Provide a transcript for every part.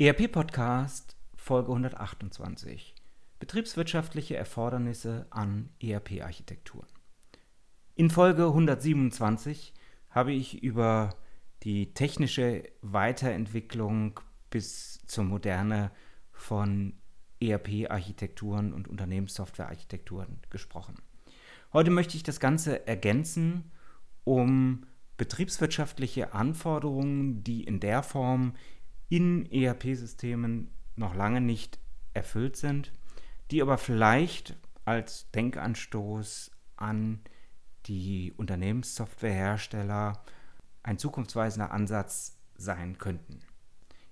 ERP Podcast Folge 128. Betriebswirtschaftliche Erfordernisse an ERP-Architekturen. In Folge 127 habe ich über die technische Weiterentwicklung bis zur Moderne von ERP-Architekturen und Unternehmenssoftware-Architekturen gesprochen. Heute möchte ich das Ganze ergänzen um betriebswirtschaftliche Anforderungen, die in der Form in ERP-Systemen noch lange nicht erfüllt sind, die aber vielleicht als Denkanstoß an die Unternehmenssoftwarehersteller ein zukunftsweisender Ansatz sein könnten.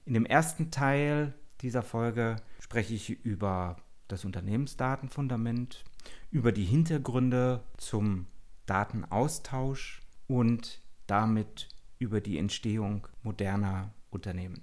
In dem ersten Teil dieser Folge spreche ich über das Unternehmensdatenfundament, über die Hintergründe zum Datenaustausch und damit über die Entstehung moderner Unternehmen.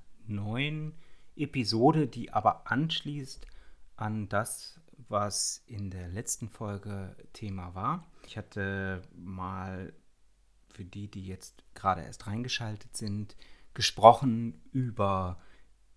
neuen Episode, die aber anschließt an das, was in der letzten Folge Thema war. Ich hatte mal für die, die jetzt gerade erst reingeschaltet sind, gesprochen über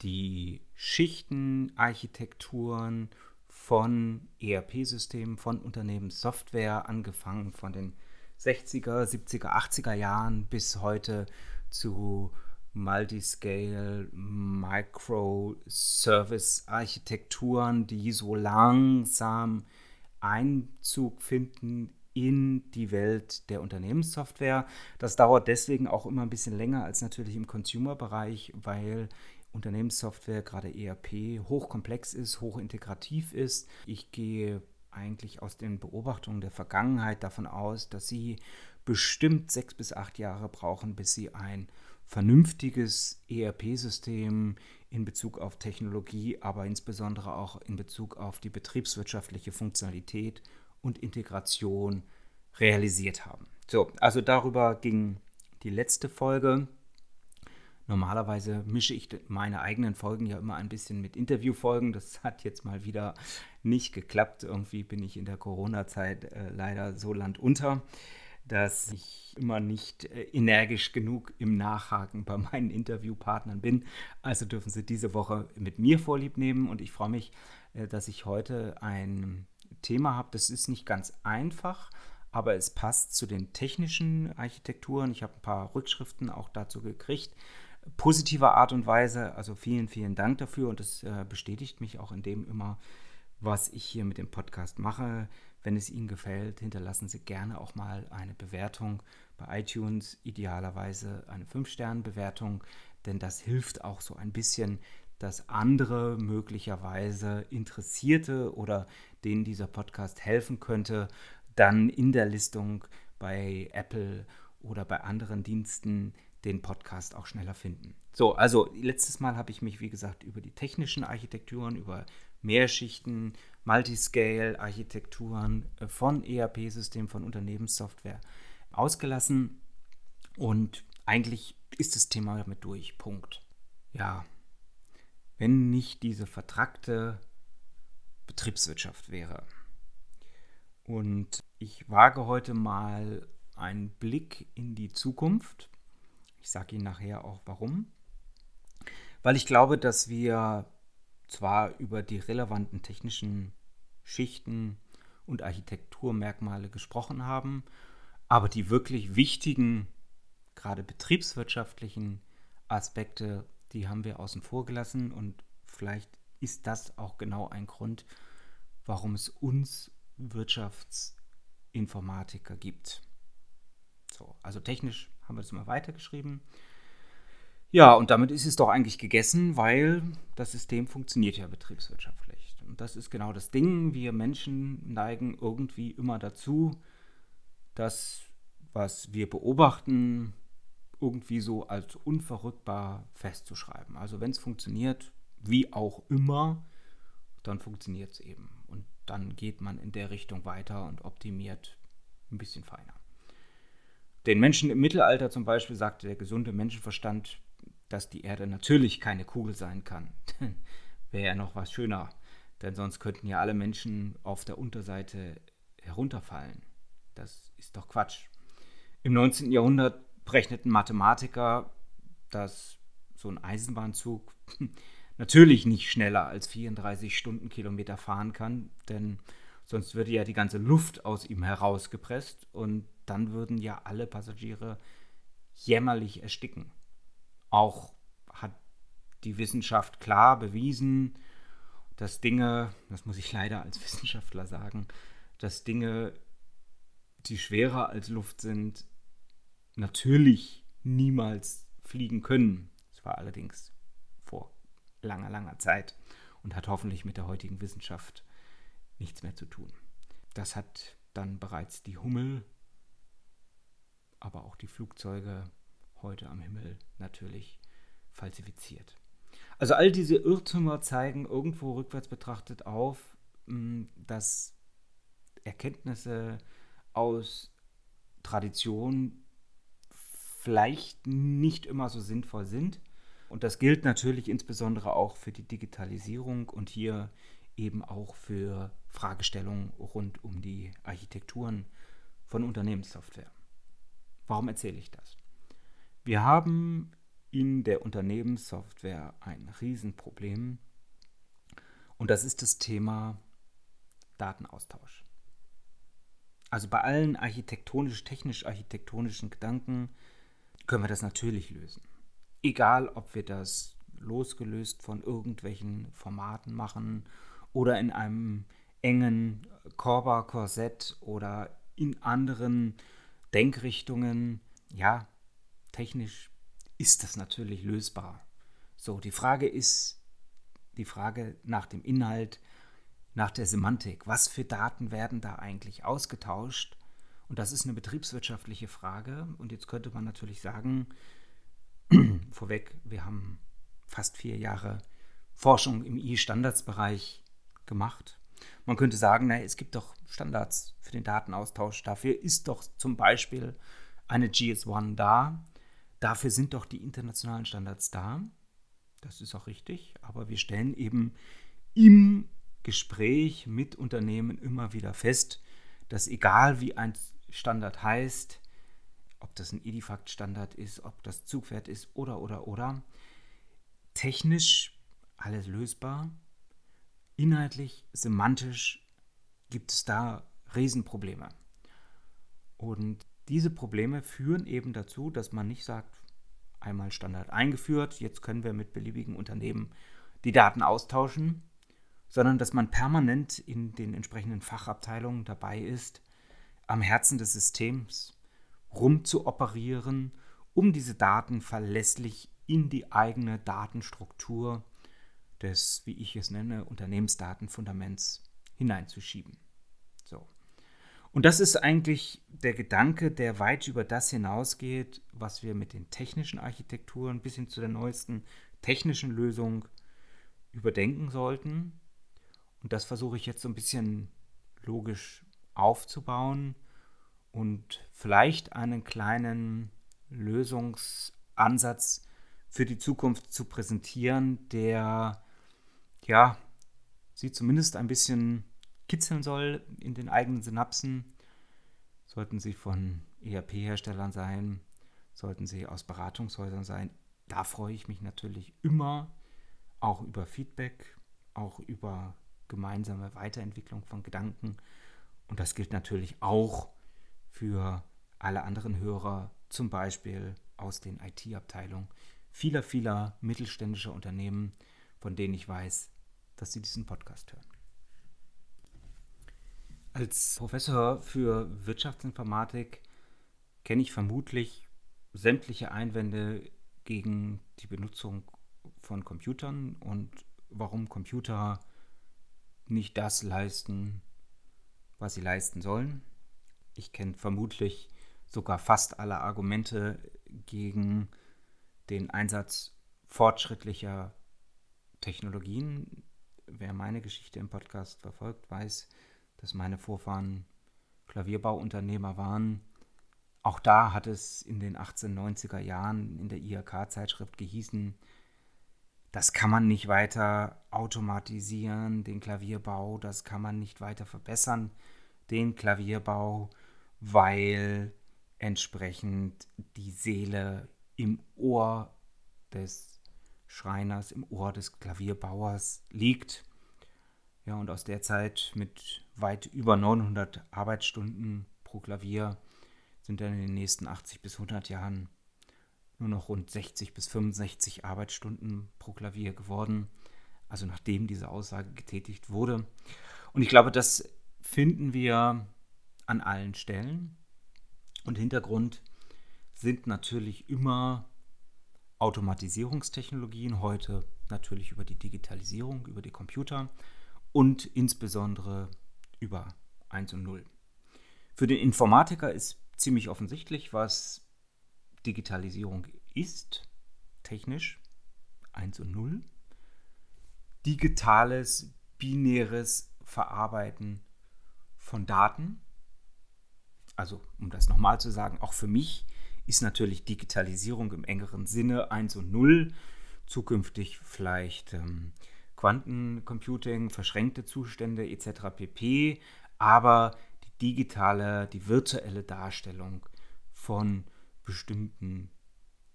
die Schichtenarchitekturen von ERP-Systemen, von Unternehmenssoftware, angefangen von den 60er, 70er, 80er Jahren bis heute zu Multiscale, Microservice-Architekturen, die so langsam Einzug finden in die Welt der Unternehmenssoftware. Das dauert deswegen auch immer ein bisschen länger als natürlich im Consumer-Bereich, weil Unternehmenssoftware, gerade ERP, hochkomplex ist, hochintegrativ ist. Ich gehe eigentlich aus den Beobachtungen der Vergangenheit davon aus, dass Sie bestimmt sechs bis acht Jahre brauchen, bis Sie ein vernünftiges ERP-System in Bezug auf Technologie, aber insbesondere auch in Bezug auf die betriebswirtschaftliche Funktionalität und Integration realisiert haben. So, also darüber ging die letzte Folge. Normalerweise mische ich meine eigenen Folgen ja immer ein bisschen mit Interviewfolgen. Das hat jetzt mal wieder nicht geklappt. Irgendwie bin ich in der Corona-Zeit äh, leider so landunter dass ich immer nicht äh, energisch genug im Nachhaken bei meinen Interviewpartnern bin. Also dürfen Sie diese Woche mit mir vorlieb nehmen und ich freue mich, äh, dass ich heute ein Thema habe. Das ist nicht ganz einfach, aber es passt zu den technischen Architekturen. Ich habe ein paar Rückschriften auch dazu gekriegt. Positiver Art und Weise. Also vielen, vielen Dank dafür und das äh, bestätigt mich auch in dem immer, was ich hier mit dem Podcast mache. Wenn es Ihnen gefällt, hinterlassen Sie gerne auch mal eine Bewertung bei iTunes, idealerweise eine 5-Sterne-Bewertung, denn das hilft auch so ein bisschen, dass andere möglicherweise Interessierte oder denen dieser Podcast helfen könnte, dann in der Listung bei Apple oder bei anderen Diensten den Podcast auch schneller finden. So, also letztes Mal habe ich mich, wie gesagt, über die technischen Architekturen, über Mehrschichten, Multiscale-Architekturen äh, von ERP-Systemen, von Unternehmenssoftware ausgelassen. Und eigentlich ist das Thema damit durch. Punkt. Ja, wenn nicht diese vertrackte Betriebswirtschaft wäre. Und ich wage heute mal einen Blick in die Zukunft. Ich sage Ihnen nachher auch warum. Weil ich glaube, dass wir zwar über die relevanten technischen Schichten und Architekturmerkmale gesprochen haben, aber die wirklich wichtigen, gerade betriebswirtschaftlichen Aspekte, die haben wir außen vor gelassen und vielleicht ist das auch genau ein Grund, warum es uns Wirtschaftsinformatiker gibt. So, also technisch haben wir das mal weitergeschrieben. Ja, und damit ist es doch eigentlich gegessen, weil das System funktioniert ja betriebswirtschaftlich. Und das ist genau das Ding. Wir Menschen neigen irgendwie immer dazu, das, was wir beobachten, irgendwie so als unverrückbar festzuschreiben. Also wenn es funktioniert, wie auch immer, dann funktioniert es eben. Und dann geht man in der Richtung weiter und optimiert ein bisschen feiner. Den Menschen im Mittelalter zum Beispiel sagte der gesunde Menschenverstand, dass die Erde natürlich keine Kugel sein kann. Wäre ja noch was schöner, denn sonst könnten ja alle Menschen auf der Unterseite herunterfallen. Das ist doch Quatsch. Im 19. Jahrhundert berechneten Mathematiker, dass so ein Eisenbahnzug natürlich nicht schneller als 34 Stundenkilometer fahren kann, denn sonst würde ja die ganze Luft aus ihm herausgepresst und dann würden ja alle Passagiere jämmerlich ersticken. Auch hat die Wissenschaft klar bewiesen, dass Dinge, das muss ich leider als Wissenschaftler sagen, dass Dinge, die schwerer als Luft sind, natürlich niemals fliegen können. Das war allerdings vor langer, langer Zeit und hat hoffentlich mit der heutigen Wissenschaft nichts mehr zu tun. Das hat dann bereits die Hummel, aber auch die Flugzeuge heute am Himmel natürlich falsifiziert. Also all diese Irrtümer zeigen irgendwo rückwärts betrachtet auf, hm, dass Erkenntnisse aus Tradition vielleicht nicht immer so sinnvoll sind. Und das gilt natürlich insbesondere auch für die Digitalisierung und hier eben auch für Fragestellungen rund um die Architekturen von Unternehmenssoftware. Warum erzähle ich das? Wir haben in der Unternehmenssoftware ein Riesenproblem und das ist das Thema Datenaustausch. Also bei allen architektonisch-technisch-architektonischen Gedanken können wir das natürlich lösen. Egal, ob wir das losgelöst von irgendwelchen Formaten machen oder in einem engen Korba-Korsett oder in anderen Denkrichtungen. Ja, technisch ist das natürlich lösbar. So, die Frage ist die Frage nach dem Inhalt, nach der Semantik. Was für Daten werden da eigentlich ausgetauscht? Und das ist eine betriebswirtschaftliche Frage. Und jetzt könnte man natürlich sagen, vorweg, wir haben fast vier Jahre Forschung im E-Standards-Bereich gemacht. Man könnte sagen, na, es gibt doch Standards für den Datenaustausch. Dafür ist doch zum Beispiel eine GS1 da. Dafür sind doch die internationalen Standards da. Das ist auch richtig. Aber wir stellen eben im Gespräch mit Unternehmen immer wieder fest, dass egal wie ein Standard heißt, ob das ein Edifact-Standard ist, ob das Zugpferd ist oder, oder, oder, technisch alles lösbar, inhaltlich, semantisch gibt es da Riesenprobleme. Und diese Probleme führen eben dazu, dass man nicht sagt, einmal Standard eingeführt, jetzt können wir mit beliebigen Unternehmen die Daten austauschen, sondern dass man permanent in den entsprechenden Fachabteilungen dabei ist, am Herzen des Systems rumzuoperieren, um diese Daten verlässlich in die eigene Datenstruktur des, wie ich es nenne, Unternehmensdatenfundaments hineinzuschieben. Und das ist eigentlich der Gedanke, der weit über das hinausgeht, was wir mit den technischen Architekturen bis hin zu der neuesten technischen Lösung überdenken sollten. Und das versuche ich jetzt so ein bisschen logisch aufzubauen und vielleicht einen kleinen Lösungsansatz für die Zukunft zu präsentieren, der ja sie zumindest ein bisschen kitzeln soll in den eigenen Synapsen. Sollten sie von ERP-Herstellern sein, sollten sie aus Beratungshäusern sein. Da freue ich mich natürlich immer auch über Feedback, auch über gemeinsame Weiterentwicklung von Gedanken und das gilt natürlich auch für alle anderen Hörer, zum Beispiel aus den IT-Abteilungen vieler, vieler mittelständischer Unternehmen, von denen ich weiß, dass Sie diesen Podcast hören. Als Professor für Wirtschaftsinformatik kenne ich vermutlich sämtliche Einwände gegen die Benutzung von Computern und warum Computer nicht das leisten, was sie leisten sollen. Ich kenne vermutlich sogar fast alle Argumente gegen den Einsatz fortschrittlicher Technologien. Wer meine Geschichte im Podcast verfolgt, weiß, dass meine Vorfahren Klavierbauunternehmer waren. Auch da hat es in den 1890er Jahren in der IHK-Zeitschrift gehießen, das kann man nicht weiter automatisieren, den Klavierbau, das kann man nicht weiter verbessern, den Klavierbau, weil entsprechend die Seele im Ohr des Schreiners, im Ohr des Klavierbauers liegt. Ja, und aus der Zeit mit weit über 900 Arbeitsstunden pro Klavier sind dann in den nächsten 80 bis 100 Jahren nur noch rund 60 bis 65 Arbeitsstunden pro Klavier geworden. Also nachdem diese Aussage getätigt wurde. Und ich glaube, das finden wir an allen Stellen. Und Hintergrund sind natürlich immer Automatisierungstechnologien, heute natürlich über die Digitalisierung, über die Computer und insbesondere über 1 und 0. Für den Informatiker ist ziemlich offensichtlich, was Digitalisierung ist, technisch 1 und 0. Digitales, binäres Verarbeiten von Daten. Also, um das nochmal zu sagen, auch für mich ist natürlich Digitalisierung im engeren Sinne 1 und 0. Zukünftig vielleicht ähm, Quantencomputing, verschränkte Zustände etc. pp. Aber die digitale, die virtuelle Darstellung von bestimmten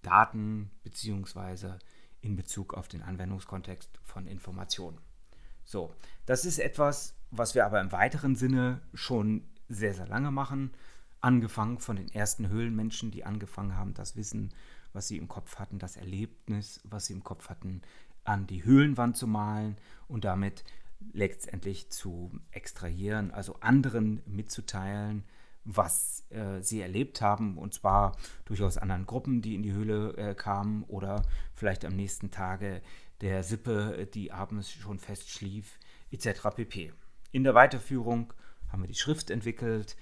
Daten beziehungsweise in Bezug auf den Anwendungskontext von Informationen. So, das ist etwas, was wir aber im weiteren Sinne schon sehr, sehr lange machen. Angefangen von den ersten Höhlenmenschen, die angefangen haben, das Wissen, was sie im Kopf hatten, das Erlebnis, was sie im Kopf hatten, an die Höhlenwand zu malen und damit letztendlich zu extrahieren, also anderen mitzuteilen, was äh, sie erlebt haben, und zwar durchaus anderen Gruppen, die in die Höhle äh, kamen oder vielleicht am nächsten Tage der Sippe, die abends schon fest schlief, etc. pp. In der Weiterführung haben wir die Schrift entwickelt,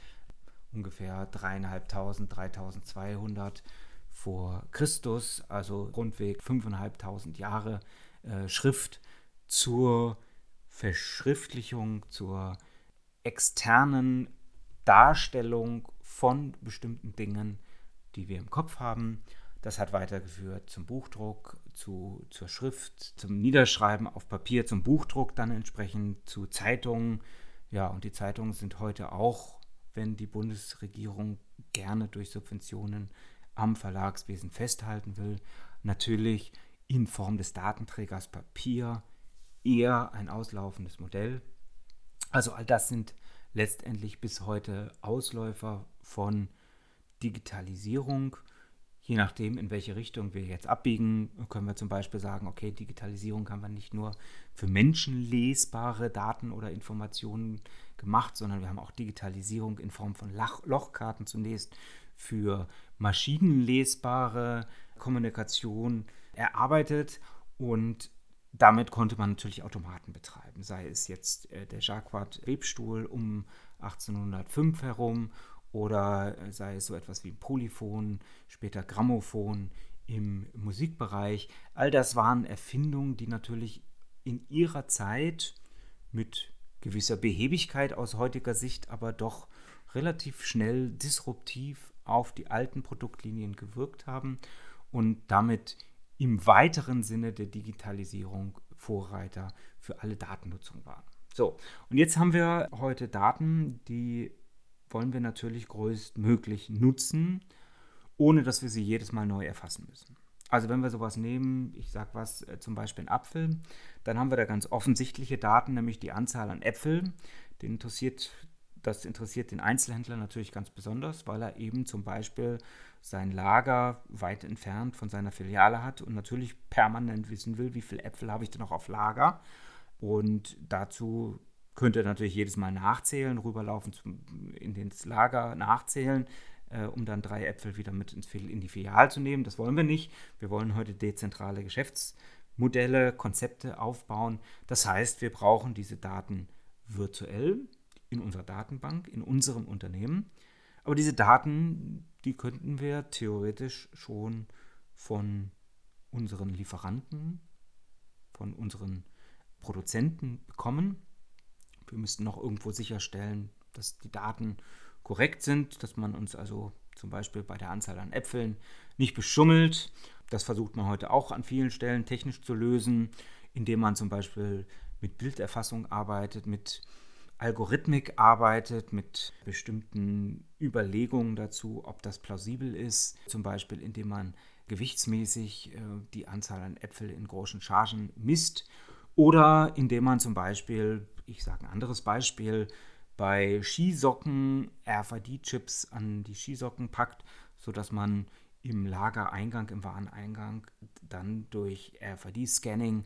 ungefähr dreieinhalbtausend, 3200 vor Christus, also rundweg 5.500 Jahre äh, Schrift zur Verschriftlichung, zur externen Darstellung von bestimmten Dingen, die wir im Kopf haben. Das hat weitergeführt zum Buchdruck, zu, zur Schrift, zum Niederschreiben auf Papier, zum Buchdruck dann entsprechend, zu Zeitungen. Ja, und die Zeitungen sind heute auch, wenn die Bundesregierung gerne durch Subventionen am Verlagswesen festhalten will, natürlich in Form des Datenträgers Papier eher ein auslaufendes Modell. Also all das sind letztendlich bis heute Ausläufer von Digitalisierung. Je nachdem, in welche Richtung wir jetzt abbiegen, können wir zum Beispiel sagen, okay, Digitalisierung haben wir nicht nur für menschenlesbare Daten oder Informationen gemacht, sondern wir haben auch Digitalisierung in Form von Lochkarten zunächst für maschinenlesbare Kommunikation erarbeitet und damit konnte man natürlich Automaten betreiben, sei es jetzt äh, der Jacquard Webstuhl um 1805 herum oder äh, sei es so etwas wie Polyphon, später Grammophon im Musikbereich. All das waren Erfindungen, die natürlich in ihrer Zeit mit gewisser Behebigkeit aus heutiger Sicht, aber doch relativ schnell disruptiv auf die alten Produktlinien gewirkt haben und damit im weiteren Sinne der Digitalisierung Vorreiter für alle Datennutzung waren. So, und jetzt haben wir heute Daten, die wollen wir natürlich größtmöglich nutzen, ohne dass wir sie jedes Mal neu erfassen müssen. Also wenn wir sowas nehmen, ich sage was, äh, zum Beispiel ein Apfel, dann haben wir da ganz offensichtliche Daten, nämlich die Anzahl an Äpfeln. Den interessiert, das interessiert den Einzelhändler natürlich ganz besonders, weil er eben zum Beispiel sein Lager weit entfernt von seiner Filiale hat und natürlich permanent wissen will, wie viele Äpfel habe ich denn noch auf Lager. Und dazu könnt ihr natürlich jedes Mal nachzählen, rüberlaufen zum, in das Lager, nachzählen, äh, um dann drei Äpfel wieder mit ins, in die Filial zu nehmen. Das wollen wir nicht. Wir wollen heute dezentrale Geschäftsmodelle, Konzepte aufbauen. Das heißt, wir brauchen diese Daten virtuell in unserer Datenbank, in unserem Unternehmen. Aber diese Daten, die könnten wir theoretisch schon von unseren Lieferanten, von unseren Produzenten bekommen. Wir müssten noch irgendwo sicherstellen, dass die Daten korrekt sind, dass man uns also zum Beispiel bei der Anzahl an Äpfeln nicht beschummelt. Das versucht man heute auch an vielen Stellen technisch zu lösen, indem man zum Beispiel mit Bilderfassung arbeitet, mit Algorithmik arbeitet, mit bestimmten Überlegungen dazu, ob das plausibel ist. Zum Beispiel, indem man gewichtsmäßig äh, die Anzahl an Äpfel in großen Chargen misst. Oder indem man zum Beispiel, ich sage ein anderes Beispiel, bei Skisocken RFID-Chips an die Skisocken packt, sodass man im Lagereingang, im Wareneingang dann durch RFID-Scanning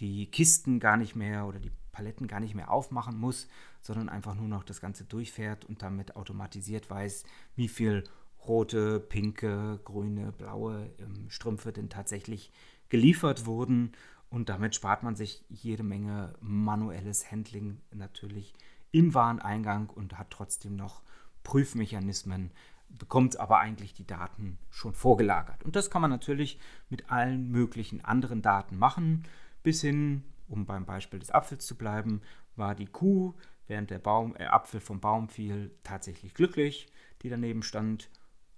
die Kisten gar nicht mehr oder die Paletten gar nicht mehr aufmachen muss, sondern einfach nur noch das Ganze durchfährt und damit automatisiert weiß, wie viel rote, pinke, grüne, blaue ähm, Strümpfe denn tatsächlich geliefert wurden. Und damit spart man sich jede Menge manuelles Handling natürlich im Wareneingang und hat trotzdem noch Prüfmechanismen, bekommt aber eigentlich die Daten schon vorgelagert. Und das kann man natürlich mit allen möglichen anderen Daten machen, bis hin, um beim Beispiel des Apfels zu bleiben, war die Kuh, während der Baum, äh, Apfel vom Baum fiel, tatsächlich glücklich, die daneben stand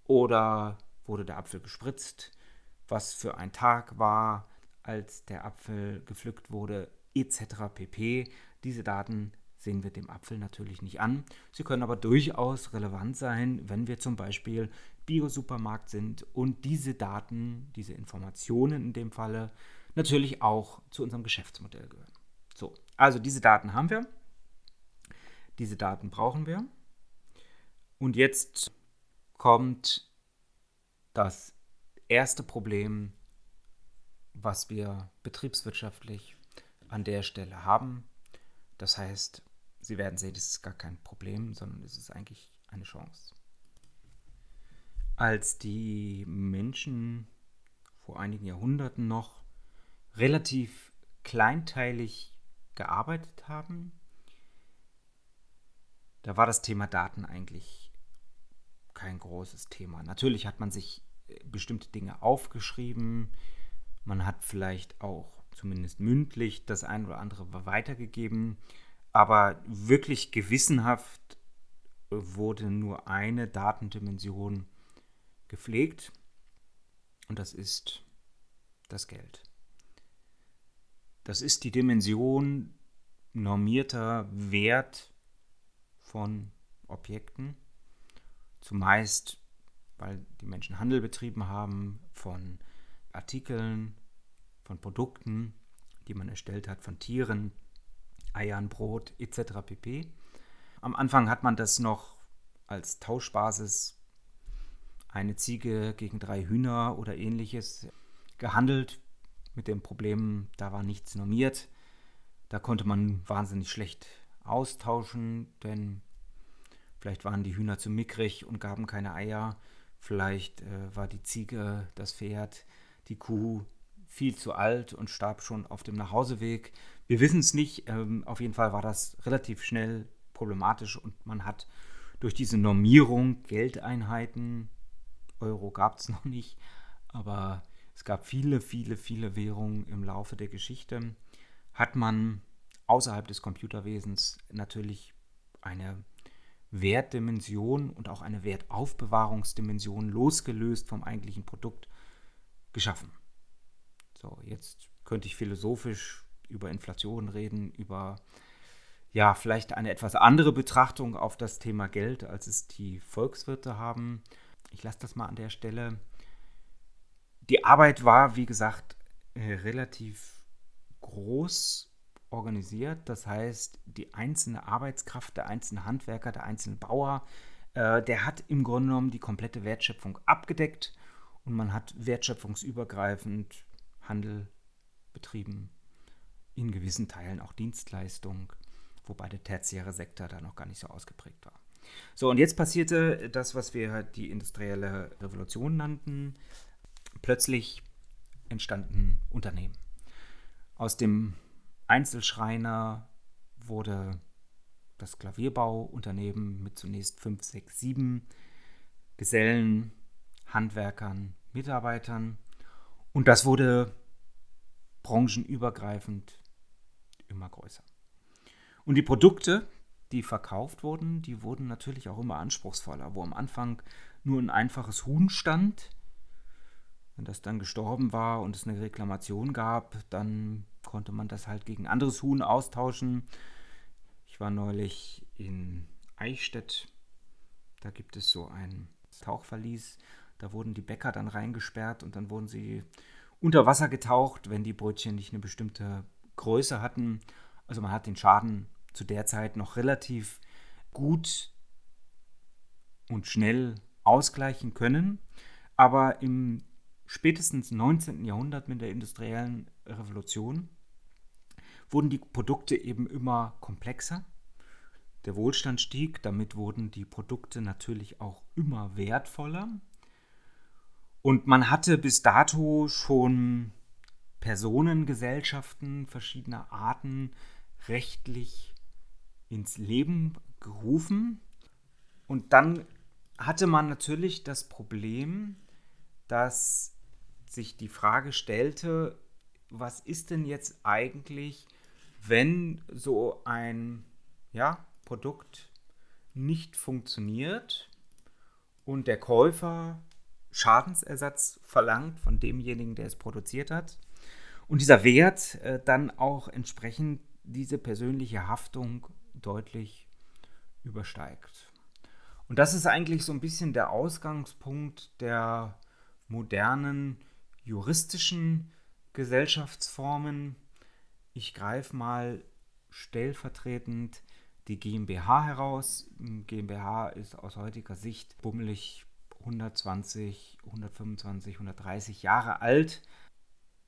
oder wurde der Apfel gespritzt? Was für ein Tag war, als der Apfel gepflückt wurde, etc. pp. Diese Daten sehen wir dem Apfel natürlich nicht an. Sie können aber durchaus relevant sein, wenn wir zum Beispiel Bio-Supermarkt sind und diese Daten, diese Informationen in dem Falle, natürlich auch zu unserem Geschäftsmodell gehören. So, also diese Daten haben wir. Diese Daten brauchen wir. Und jetzt kommt das erste Problem, was wir betriebswirtschaftlich an der Stelle haben. Das heißt, Sie werden sehen, das ist gar kein Problem, sondern es ist eigentlich eine Chance. Als die Menschen vor einigen Jahrhunderten noch relativ kleinteilig gearbeitet haben, da war das Thema Daten eigentlich kein großes Thema. Natürlich hat man sich äh, bestimmte Dinge aufgeschrieben, man hat vielleicht auch zumindest mündlich das ein oder andere weitergegeben, aber wirklich gewissenhaft wurde nur eine Datendimension gepflegt und das ist das Geld. Das ist die Dimension normierter Wert von Objekten Zumeist, weil die Menschen Handel betrieben haben von Artikeln, von Produkten, die man erstellt hat, von Tieren, Eiern, Brot etc. pp. Am Anfang hat man das noch als Tauschbasis eine Ziege gegen drei Hühner oder ähnliches gehandelt. Mit dem Problem, da war nichts normiert. Da konnte man wahnsinnig schlecht austauschen, denn Vielleicht waren die Hühner zu mickrig und gaben keine Eier. Vielleicht äh, war die Ziege, das Pferd, die Kuh viel zu alt und starb schon auf dem Nachhauseweg. Wir wissen es nicht. Ähm, auf jeden Fall war das relativ schnell problematisch und man hat durch diese Normierung Geldeinheiten, Euro gab es noch nicht, aber es gab viele, viele, viele Währungen im Laufe der Geschichte, hat man außerhalb des Computerwesens natürlich eine Wertdimension und auch eine Wertaufbewahrungsdimension losgelöst vom eigentlichen Produkt geschaffen. So, jetzt könnte ich philosophisch über Inflation reden, über ja, vielleicht eine etwas andere Betrachtung auf das Thema Geld, als es die Volkswirte haben. Ich lasse das mal an der Stelle. Die Arbeit war, wie gesagt, äh, relativ groß organisiert. Das heißt, die einzelne Arbeitskraft, der einzelne Handwerker, der einzelne Bauer, äh, der hat im Grunde genommen die komplette Wertschöpfung abgedeckt und man hat wertschöpfungsübergreifend Handel betrieben in gewissen Teilen auch Dienstleistung, wobei der tertiäre Sektor da noch gar nicht so ausgeprägt war. So, und jetzt passierte das, was wir die industrielle Revolution nannten. Plötzlich entstanden Unternehmen. Aus dem Einzelschreiner wurde das Klavierbauunternehmen mit zunächst fünf, sechs, sieben Gesellen, Handwerkern, Mitarbeitern. Und das wurde branchenübergreifend immer größer. Und die Produkte, die verkauft wurden, die wurden natürlich auch immer anspruchsvoller, wo am Anfang nur ein einfaches Huhn stand. Wenn das dann gestorben war und es eine Reklamation gab, dann konnte man das halt gegen anderes Huhn austauschen. Ich war neulich in Eichstätt. Da gibt es so ein Tauchverlies. Da wurden die Bäcker dann reingesperrt und dann wurden sie unter Wasser getaucht, wenn die Brötchen nicht eine bestimmte Größe hatten. Also man hat den Schaden zu der Zeit noch relativ gut und schnell ausgleichen können. Aber im spätestens 19. Jahrhundert mit der industriellen Revolution wurden die Produkte eben immer komplexer. Der Wohlstand stieg, damit wurden die Produkte natürlich auch immer wertvoller. Und man hatte bis dato schon Personengesellschaften verschiedener Arten rechtlich ins Leben gerufen. Und dann hatte man natürlich das Problem, dass sich die Frage stellte, was ist denn jetzt eigentlich, wenn so ein ja, Produkt nicht funktioniert und der Käufer Schadensersatz verlangt von demjenigen, der es produziert hat und dieser Wert äh, dann auch entsprechend diese persönliche Haftung deutlich übersteigt. Und das ist eigentlich so ein bisschen der Ausgangspunkt der modernen juristischen Gesellschaftsformen. Ich greife mal stellvertretend die GmbH heraus. GmbH ist aus heutiger Sicht bummelig 120, 125, 130 Jahre alt.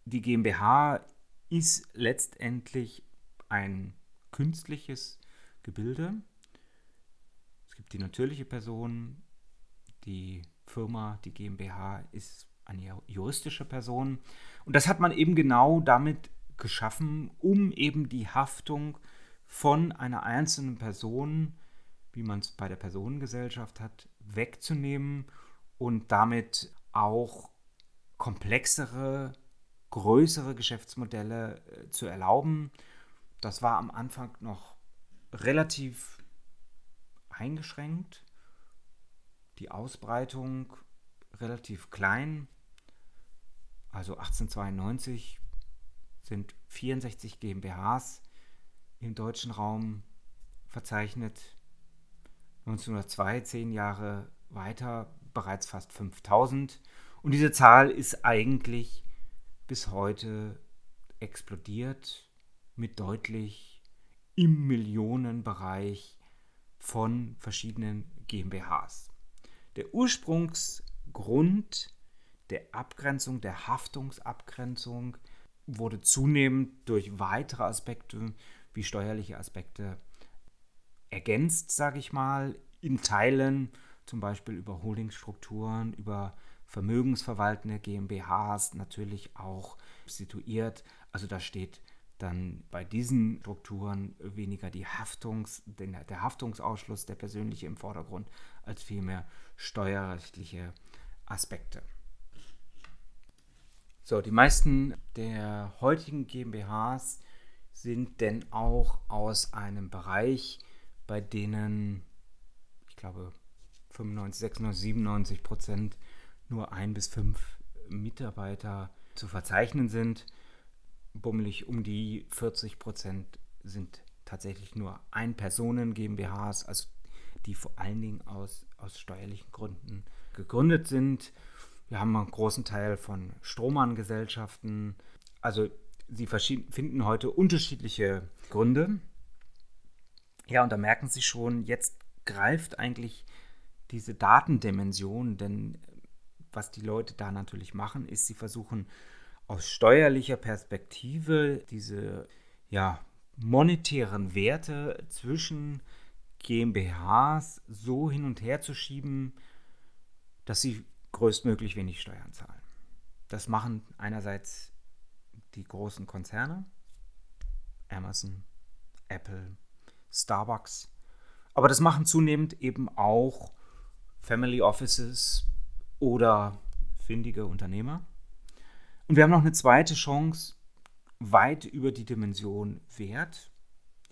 Die GmbH ist letztendlich ein künstliches Gebilde. Es gibt die natürliche Person, die Firma, die GmbH ist eine juristische Person. Und das hat man eben genau damit geschaffen, um eben die Haftung von einer einzelnen Person, wie man es bei der Personengesellschaft hat, wegzunehmen und damit auch komplexere, größere Geschäftsmodelle äh, zu erlauben. Das war am Anfang noch relativ eingeschränkt. Die Ausbreitung relativ klein. Also 1892 sind 64 GmbHs im deutschen Raum verzeichnet. 1902, zehn Jahre weiter, bereits fast 5000. Und diese Zahl ist eigentlich bis heute explodiert mit deutlich im Millionenbereich von verschiedenen GmbHs. Der Ursprungsgrund der Abgrenzung, der Haftungsabgrenzung wurde zunehmend durch weitere Aspekte wie steuerliche Aspekte ergänzt, sage ich mal, in Teilen, zum Beispiel über Holdingstrukturen, über vermögensverwaltende GmbHs natürlich auch situiert. Also da steht dann bei diesen Strukturen weniger die Haftungs, der Haftungsausschluss, der persönliche im Vordergrund, als vielmehr steuerrechtliche Aspekte. So, die meisten der heutigen GmbHs sind denn auch aus einem Bereich, bei denen, ich glaube, 95, 96, 97 Prozent nur ein bis fünf Mitarbeiter zu verzeichnen sind. Bummelig um die 40 Prozent sind tatsächlich nur Ein-Personen-GmbHs, also die vor allen Dingen aus, aus steuerlichen Gründen gegründet sind. Wir haben einen großen Teil von Strohmann-Gesellschaften. Also sie finden heute unterschiedliche Gründe. Ja, und da merken Sie schon, jetzt greift eigentlich diese Datendimension, denn was die Leute da natürlich machen, ist, sie versuchen aus steuerlicher Perspektive diese ja, monetären Werte zwischen GmbHs so hin und her zu schieben, dass sie größtmöglich wenig Steuern zahlen. Das machen einerseits die großen Konzerne, Amazon, Apple, Starbucks, aber das machen zunehmend eben auch Family Offices oder findige Unternehmer. Und wir haben noch eine zweite Chance, weit über die Dimension Wert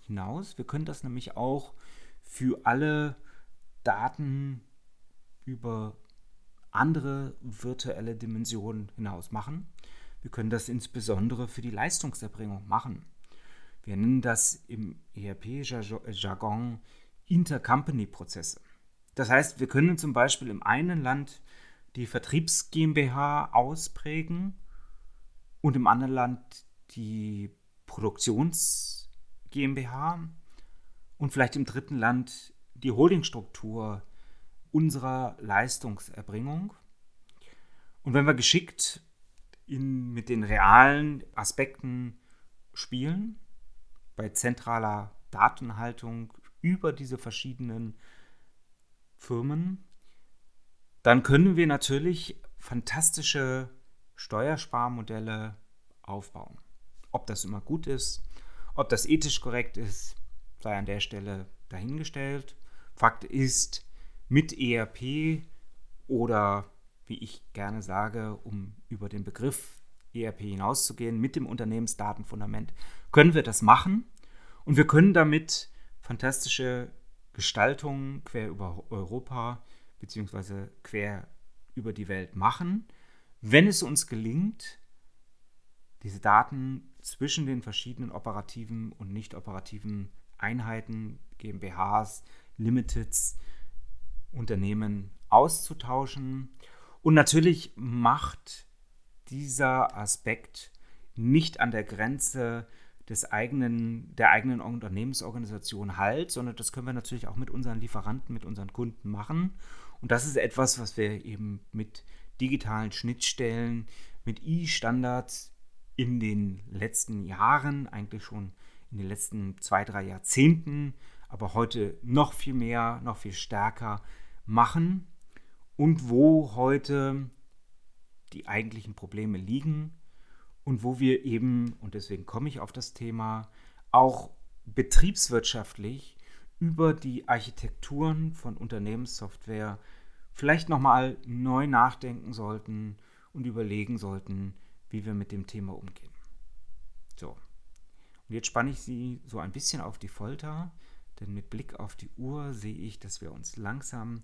hinaus. Wir können das nämlich auch für alle Daten über andere virtuelle Dimensionen hinaus machen. Wir können das insbesondere für die Leistungserbringung machen. Wir nennen das im ERP-Jargon Intercompany-Prozesse. Das heißt, wir können zum Beispiel im einen Land die Vertriebs GmbH ausprägen und im anderen Land die Produktions GmbH und vielleicht im dritten Land die Holdingstruktur unserer Leistungserbringung. Und wenn wir geschickt in, mit den realen Aspekten spielen, bei zentraler Datenhaltung über diese verschiedenen Firmen, dann können wir natürlich fantastische Steuersparmodelle aufbauen. Ob das immer gut ist, ob das ethisch korrekt ist, sei an der Stelle dahingestellt. Fakt ist, mit ERP oder wie ich gerne sage, um über den Begriff ERP hinauszugehen, mit dem Unternehmensdatenfundament, können wir das machen und wir können damit fantastische Gestaltungen quer über Europa bzw. quer über die Welt machen, wenn es uns gelingt, diese Daten zwischen den verschiedenen operativen und nicht operativen Einheiten, GmbHs, Limiteds, Unternehmen auszutauschen. Und natürlich macht dieser Aspekt nicht an der Grenze des eigenen, der eigenen Unternehmensorganisation halt, sondern das können wir natürlich auch mit unseren Lieferanten, mit unseren Kunden machen. Und das ist etwas, was wir eben mit digitalen Schnittstellen, mit E-Standards in den letzten Jahren, eigentlich schon in den letzten zwei, drei Jahrzehnten, aber heute noch viel mehr, noch viel stärker machen und wo heute die eigentlichen Probleme liegen und wo wir eben, und deswegen komme ich auf das Thema, auch betriebswirtschaftlich über die Architekturen von Unternehmenssoftware vielleicht nochmal neu nachdenken sollten und überlegen sollten, wie wir mit dem Thema umgehen. So, und jetzt spanne ich Sie so ein bisschen auf die Folter, denn mit Blick auf die Uhr sehe ich, dass wir uns langsam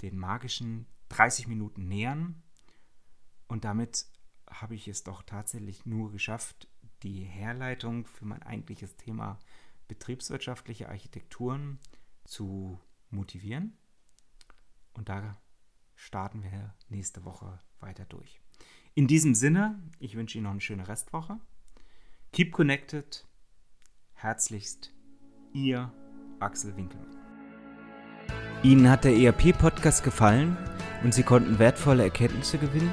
den magischen 30 Minuten nähern. Und damit habe ich es doch tatsächlich nur geschafft, die Herleitung für mein eigentliches Thema betriebswirtschaftliche Architekturen zu motivieren. Und da starten wir nächste Woche weiter durch. In diesem Sinne, ich wünsche Ihnen noch eine schöne Restwoche. Keep connected. Herzlichst, Ihr Axel Winkelmann. Ihnen hat der ERP-Podcast gefallen und Sie konnten wertvolle Erkenntnisse gewinnen?